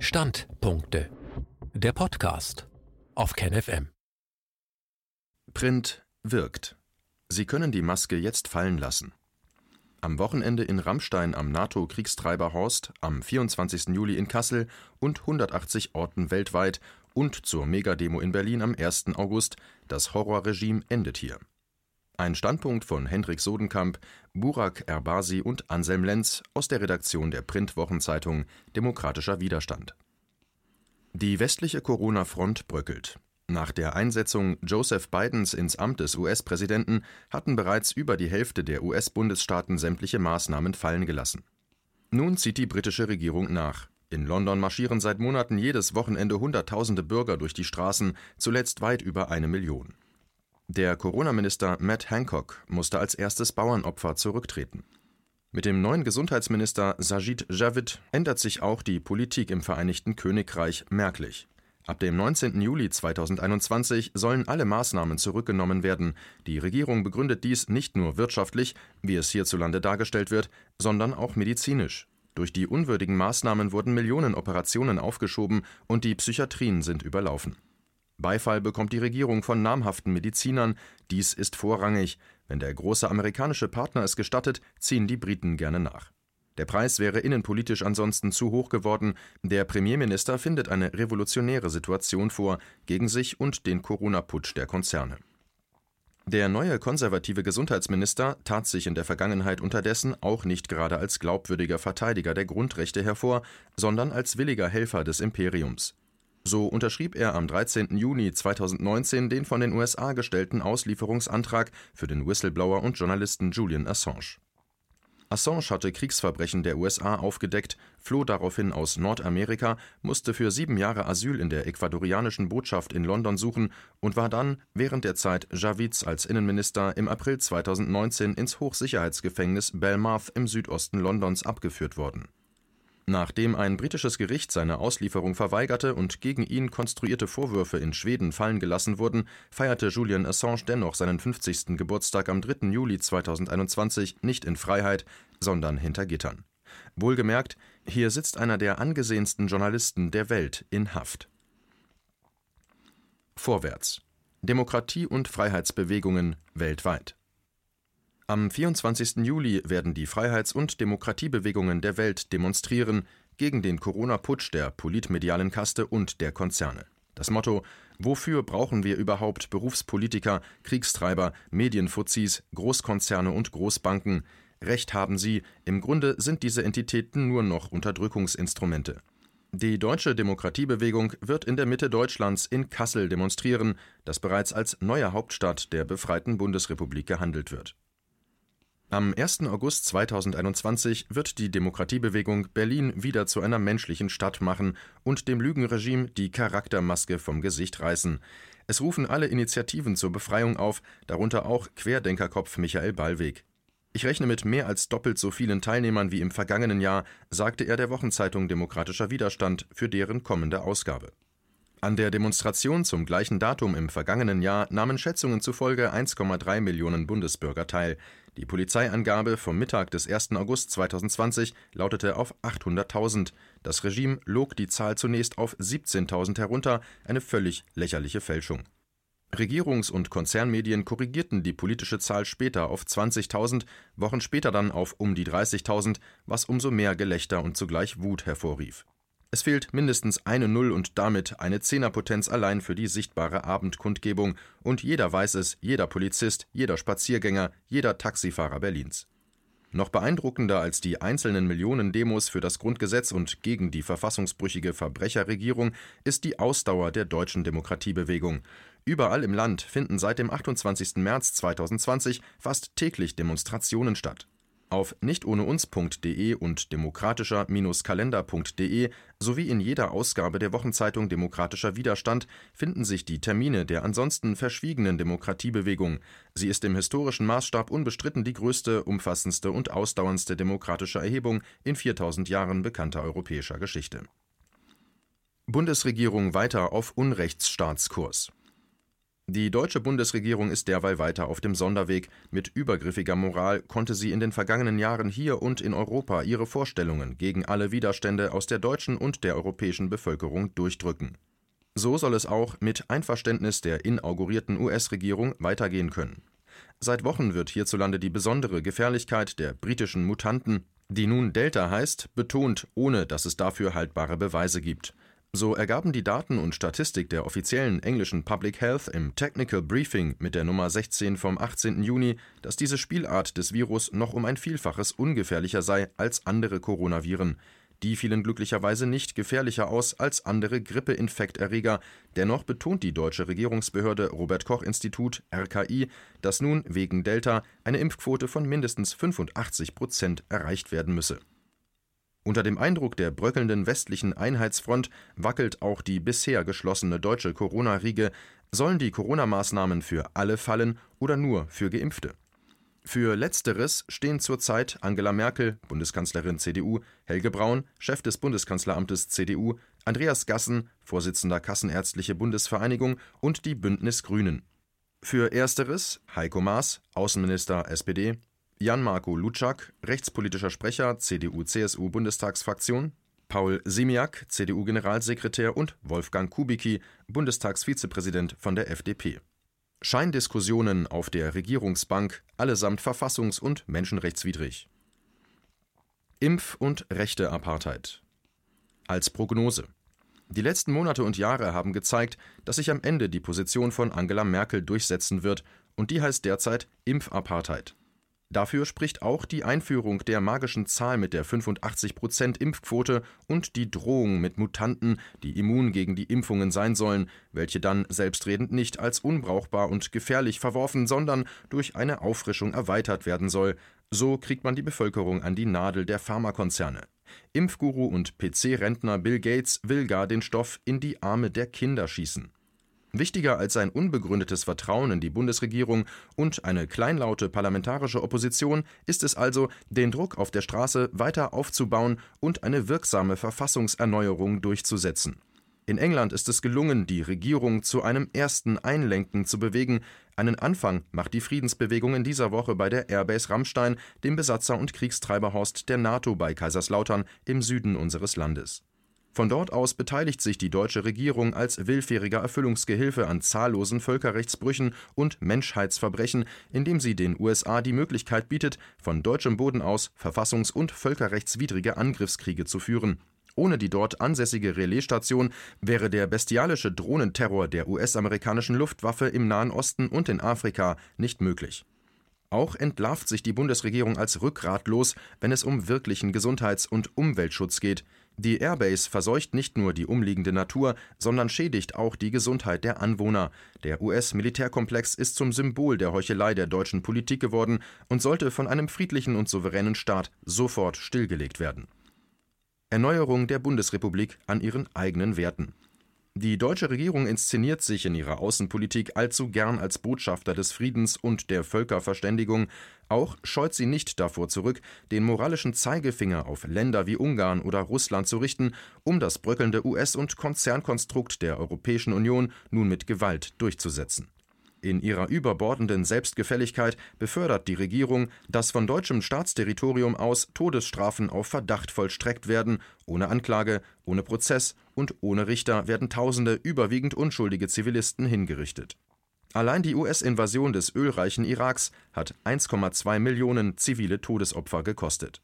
Standpunkte. Der Podcast auf KenFM. Print wirkt. Sie können die Maske jetzt fallen lassen. Am Wochenende in Rammstein am NATO-Kriegstreiber Horst, am 24. Juli in Kassel und 180 Orten weltweit und zur Megademo in Berlin am 1. August. Das Horrorregime endet hier. Ein Standpunkt von Hendrik Sodenkamp, Burak Erbasi und Anselm Lenz aus der Redaktion der Printwochenzeitung Demokratischer Widerstand. Die westliche Corona-Front bröckelt. Nach der Einsetzung Joseph Bidens ins Amt des US-Präsidenten hatten bereits über die Hälfte der US-Bundesstaaten sämtliche Maßnahmen fallen gelassen. Nun zieht die britische Regierung nach. In London marschieren seit Monaten jedes Wochenende Hunderttausende Bürger durch die Straßen, zuletzt weit über eine Million. Der Corona-Minister Matt Hancock musste als erstes Bauernopfer zurücktreten. Mit dem neuen Gesundheitsminister Sajid Javid ändert sich auch die Politik im Vereinigten Königreich merklich. Ab dem 19. Juli 2021 sollen alle Maßnahmen zurückgenommen werden. Die Regierung begründet dies nicht nur wirtschaftlich, wie es hierzulande dargestellt wird, sondern auch medizinisch. Durch die unwürdigen Maßnahmen wurden Millionen Operationen aufgeschoben und die Psychiatrien sind überlaufen. Beifall bekommt die Regierung von namhaften Medizinern. Dies ist vorrangig. Wenn der große amerikanische Partner es gestattet, ziehen die Briten gerne nach. Der Preis wäre innenpolitisch ansonsten zu hoch geworden. Der Premierminister findet eine revolutionäre Situation vor gegen sich und den Corona-Putsch der Konzerne. Der neue konservative Gesundheitsminister tat sich in der Vergangenheit unterdessen auch nicht gerade als glaubwürdiger Verteidiger der Grundrechte hervor, sondern als williger Helfer des Imperiums. So unterschrieb er am 13. Juni 2019 den von den USA gestellten Auslieferungsantrag für den Whistleblower und Journalisten Julian Assange. Assange hatte Kriegsverbrechen der USA aufgedeckt, floh daraufhin aus Nordamerika, musste für sieben Jahre Asyl in der ecuadorianischen Botschaft in London suchen und war dann während der Zeit Javids als Innenminister im April 2019 ins Hochsicherheitsgefängnis Belmarth im Südosten Londons abgeführt worden Nachdem ein britisches Gericht seine Auslieferung verweigerte und gegen ihn konstruierte Vorwürfe in Schweden fallen gelassen wurden, feierte Julian Assange dennoch seinen 50. Geburtstag am 3. Juli 2021 nicht in Freiheit, sondern hinter Gittern. Wohlgemerkt, hier sitzt einer der angesehensten Journalisten der Welt in Haft. Vorwärts. Demokratie und Freiheitsbewegungen weltweit. Am 24. Juli werden die Freiheits- und Demokratiebewegungen der Welt demonstrieren gegen den Corona-Putsch der politmedialen Kaste und der Konzerne. Das Motto Wofür brauchen wir überhaupt Berufspolitiker, Kriegstreiber, Medienfuzis, Großkonzerne und Großbanken? Recht haben sie, im Grunde sind diese Entitäten nur noch Unterdrückungsinstrumente. Die deutsche Demokratiebewegung wird in der Mitte Deutschlands in Kassel demonstrieren, das bereits als neue Hauptstadt der befreiten Bundesrepublik gehandelt wird. Am 1. August 2021 wird die Demokratiebewegung Berlin wieder zu einer menschlichen Stadt machen und dem Lügenregime die Charaktermaske vom Gesicht reißen. Es rufen alle Initiativen zur Befreiung auf, darunter auch Querdenkerkopf Michael Ballweg. Ich rechne mit mehr als doppelt so vielen Teilnehmern wie im vergangenen Jahr, sagte er der Wochenzeitung Demokratischer Widerstand für deren kommende Ausgabe. An der Demonstration zum gleichen Datum im vergangenen Jahr nahmen Schätzungen zufolge 1,3 Millionen Bundesbürger teil. Die Polizeiangabe vom Mittag des 1. August 2020 lautete auf 800.000. Das Regime log die Zahl zunächst auf 17.000 herunter, eine völlig lächerliche Fälschung. Regierungs- und Konzernmedien korrigierten die politische Zahl später auf 20.000, Wochen später dann auf um die 30.000, was umso mehr Gelächter und zugleich Wut hervorrief. Es fehlt mindestens eine Null und damit eine Zehnerpotenz allein für die sichtbare Abendkundgebung, und jeder weiß es, jeder Polizist, jeder Spaziergänger, jeder Taxifahrer Berlins. Noch beeindruckender als die einzelnen Millionen Demos für das Grundgesetz und gegen die verfassungsbrüchige Verbrecherregierung ist die Ausdauer der deutschen Demokratiebewegung. Überall im Land finden seit dem 28. März 2020 fast täglich Demonstrationen statt. Auf nichtohneuns.de und demokratischer-kalender.de sowie in jeder Ausgabe der Wochenzeitung Demokratischer Widerstand finden sich die Termine der ansonsten verschwiegenen Demokratiebewegung. Sie ist im historischen Maßstab unbestritten die größte, umfassendste und ausdauerndste demokratische Erhebung in 4000 Jahren bekannter europäischer Geschichte. Bundesregierung weiter auf Unrechtsstaatskurs Die deutsche Bundesregierung ist derweil weiter auf dem Sonderweg. Mit übergriffiger Moral konnte sie in den vergangenen Jahren hier und in Europa ihre Vorstellungen gegen alle Widerstände aus der deutschen und der europäischen Bevölkerung durchdrücken. So soll es auch mit Einverständnis der inaugurierten US-Regierung weitergehen können. Seit Wochen wird hierzulande die besondere Gefährlichkeit der britischen Mutanten, die nun Delta heißt, betont, ohne dass es dafür haltbare Beweise gibt. So ergaben die Daten und Statistik der offiziellen englischen Public Health im Technical Briefing mit der Nummer 16 vom 18. Juni, dass diese Spielart des Virus noch um ein Vielfaches ungefährlicher sei als andere Coronaviren. Die fielen glücklicherweise nicht gefährlicher aus als andere Grippeinfekterreger. Dennoch betont die deutsche Regierungsbehörde Robert Koch Institut RKI, dass nun wegen Delta eine Impfquote von mindestens 85 Prozent erreicht werden müsse unter dem Eindruck der bröckelnden westlichen Einheitsfront wackelt auch die bisher geschlossene deutsche Corona-Riege. Sollen die Corona-Maßnahmen für alle fallen oder nur für Geimpfte? Für Letzteres stehen zurzeit Angela Merkel, Bundeskanzlerin CDU, Helge Braun, Chef des Bundeskanzleramtes CDU, Andreas Gassen, Vorsitzender Kassenärztliche Bundesvereinigung und die Bündnis Grünen. Für Ersteres Heiko Maas, Außenminister SPD, Jan-Marco Lutschak, rechtspolitischer Sprecher CDU-CSU-Bundestagsfraktion, Paul Simiak, CDU-Generalsekretär und Wolfgang Kubicki, Bundestagsvizepräsident von der FDP. Scheindiskussionen auf der Regierungsbank, allesamt verfassungs- und menschenrechtswidrig. Impf- und Rechte-Apartheid. Als Prognose. Die letzten Monate und Jahre haben gezeigt, dass sich am Ende die Position von Angela Merkel durchsetzen wird, und die heißt derzeit Impfapartheid. Dafür spricht auch die Einführung der magischen Zahl mit der 85% Impfquote und die Drohung mit Mutanten, die immun gegen die Impfungen sein sollen, welche dann selbstredend nicht als unbrauchbar und gefährlich verworfen, sondern durch eine Auffrischung erweitert werden soll. So kriegt man die Bevölkerung an die Nadel der Pharmakonzerne. Impfguru und PC-Rentner Bill Gates will gar den Stoff in die Arme der Kinder schießen. Wichtiger als ein unbegründetes Vertrauen in die Bundesregierung und eine kleinlaute parlamentarische Opposition ist es also, den Druck auf der Straße weiter aufzubauen und eine wirksame Verfassungserneuerung durchzusetzen. In England ist es gelungen, die Regierung zu einem ersten Einlenken zu bewegen. Einen Anfang macht die Friedensbewegung in dieser Woche bei der Airbase Rammstein, dem Besatzer- und Kriegstreiberhorst der NATO bei Kaiserslautern im Süden unseres Landes. Von dort aus beteiligt sich die deutsche Regierung als willfähriger Erfüllungsgehilfe an zahllosen Völkerrechtsbrüchen und Menschheitsverbrechen, indem sie den USA die Möglichkeit bietet, von deutschem Boden aus verfassungs- und völkerrechtswidrige Angriffskriege zu führen. Ohne die dort ansässige Relaisstation wäre der bestialische Drohnenterror der US-amerikanischen Luftwaffe im Nahen Osten und in Afrika nicht möglich. Auch entlarvt sich die Bundesregierung als rückgratlos, wenn es um wirklichen Gesundheits- und Umweltschutz geht. Die Airbase verseucht nicht nur die umliegende Natur, sondern schädigt auch die Gesundheit der Anwohner. Der US-Militärkomplex ist zum Symbol der Heuchelei der deutschen Politik geworden und sollte von einem friedlichen und souveränen Staat sofort stillgelegt werden. Erneuerung der Bundesrepublik an ihren eigenen Werten. Die deutsche Regierung inszeniert sich in ihrer Außenpolitik allzu gern als Botschafter des Friedens und der Völkerverständigung, auch scheut sie nicht davor zurück, den moralischen Zeigefinger auf Länder wie Ungarn oder Russland zu richten, um das bröckelnde US- und Konzernkonstrukt der Europäischen Union nun mit Gewalt durchzusetzen in ihrer überbordenden Selbstgefälligkeit befördert die Regierung, dass von deutschem Staatsterritorium aus Todesstrafen auf Verdacht vollstreckt werden, ohne Anklage, ohne Prozess und ohne Richter werden Tausende überwiegend unschuldige Zivilisten hingerichtet. Allein die US-Invasion des ölreichen Iraks hat 1,2 Millionen zivile Todesopfer gekostet.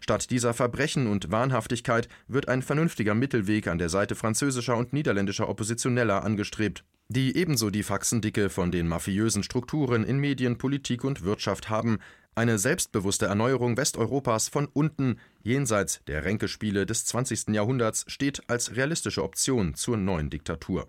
Statt dieser Verbrechen und Wahnhaftigkeit wird ein vernünftiger Mittelweg an der Seite französischer und niederländischer Oppositioneller angestrebt die ebenso die Faxendicke von den mafiösen Strukturen in Medien, Politik und Wirtschaft haben, eine selbstbewusste Erneuerung Westeuropas von unten, jenseits der Ränkespiele des 20. Jahrhunderts, steht als realistische Option zur neuen Diktatur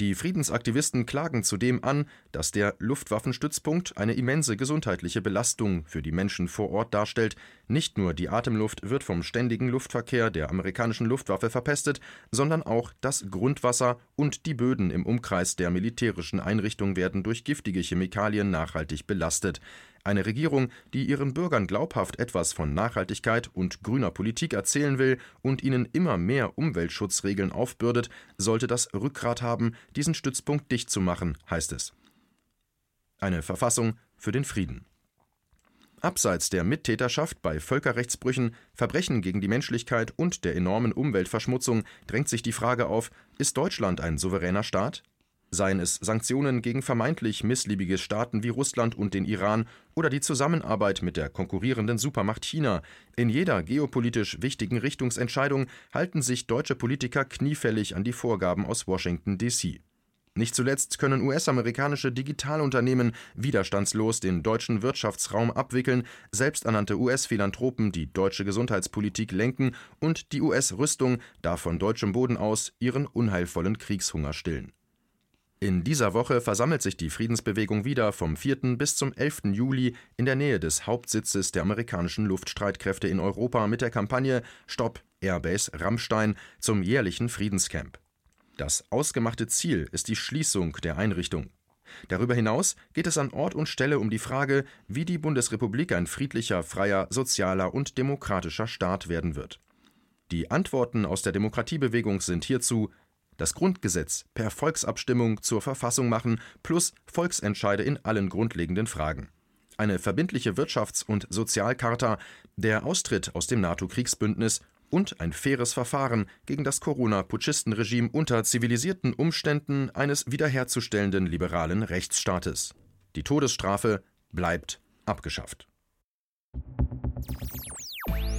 die Friedensaktivisten klagen zudem an, dass der Luftwaffenstützpunkt eine immense gesundheitliche Belastung für die Menschen vor Ort darstellt. Nicht nur die Atemluft wird vom ständigen Luftverkehr der amerikanischen Luftwaffe verpestet, sondern auch das Grundwasser und die Böden im Umkreis der militärischen Einrichtung werden durch giftige Chemikalien nachhaltig belastet. Eine Regierung, die ihren Bürgern glaubhaft etwas von Nachhaltigkeit und grüner Politik erzählen will und ihnen immer mehr Umweltschutzregeln aufbürdet, sollte das Rückgrat haben, diesen Stützpunkt dicht zu machen, heißt es. Eine Verfassung für den Frieden. Abseits der Mittäterschaft bei Völkerrechtsbrüchen, Verbrechen gegen die Menschlichkeit und der enormen Umweltverschmutzung drängt sich die Frage auf, ist Deutschland ein souveräner Staat? Seien es Sanktionen gegen vermeintlich missliebige Staaten wie Russland und den Iran oder die Zusammenarbeit mit der konkurrierenden Supermacht China. In jeder geopolitisch wichtigen Richtungsentscheidung halten sich deutsche Politiker kniefällig an die Vorgaben aus Washington, D.C. Nicht zuletzt können US-amerikanische Digitalunternehmen widerstandslos den deutschen Wirtschaftsraum abwickeln, selbsternannte US-Philanthropen die deutsche Gesundheitspolitik lenken und die US-Rüstung darf von deutschem Boden aus ihren unheilvollen Kriegshunger stillen. In dieser Woche versammelt sich die Friedensbewegung wieder vom 4. bis zum 11. Juli in der Nähe des Hauptsitzes der amerikanischen Luftstreitkräfte in Europa mit der Kampagne Stopp Airbase Rammstein zum jährlichen Friedenscamp. Das ausgemachte Ziel ist die Schließung der Einrichtung. Darüber hinaus geht es an Ort und Stelle um die Frage, wie die Bundesrepublik ein friedlicher, freier, sozialer und demokratischer Staat werden wird. Die Antworten aus der Demokratiebewegung sind hierzu das Grundgesetz per Volksabstimmung zur Verfassung machen plus Volksentscheide in allen grundlegenden Fragen. Eine verbindliche Wirtschafts- und Sozialcharta, der Austritt aus dem NATO-Kriegsbündnis und ein faires Verfahren gegen das Corona-Putschistenregime unter zivilisierten Umständen eines wiederherzustellenden liberalen Rechtsstaates. Die Todesstrafe bleibt abgeschafft.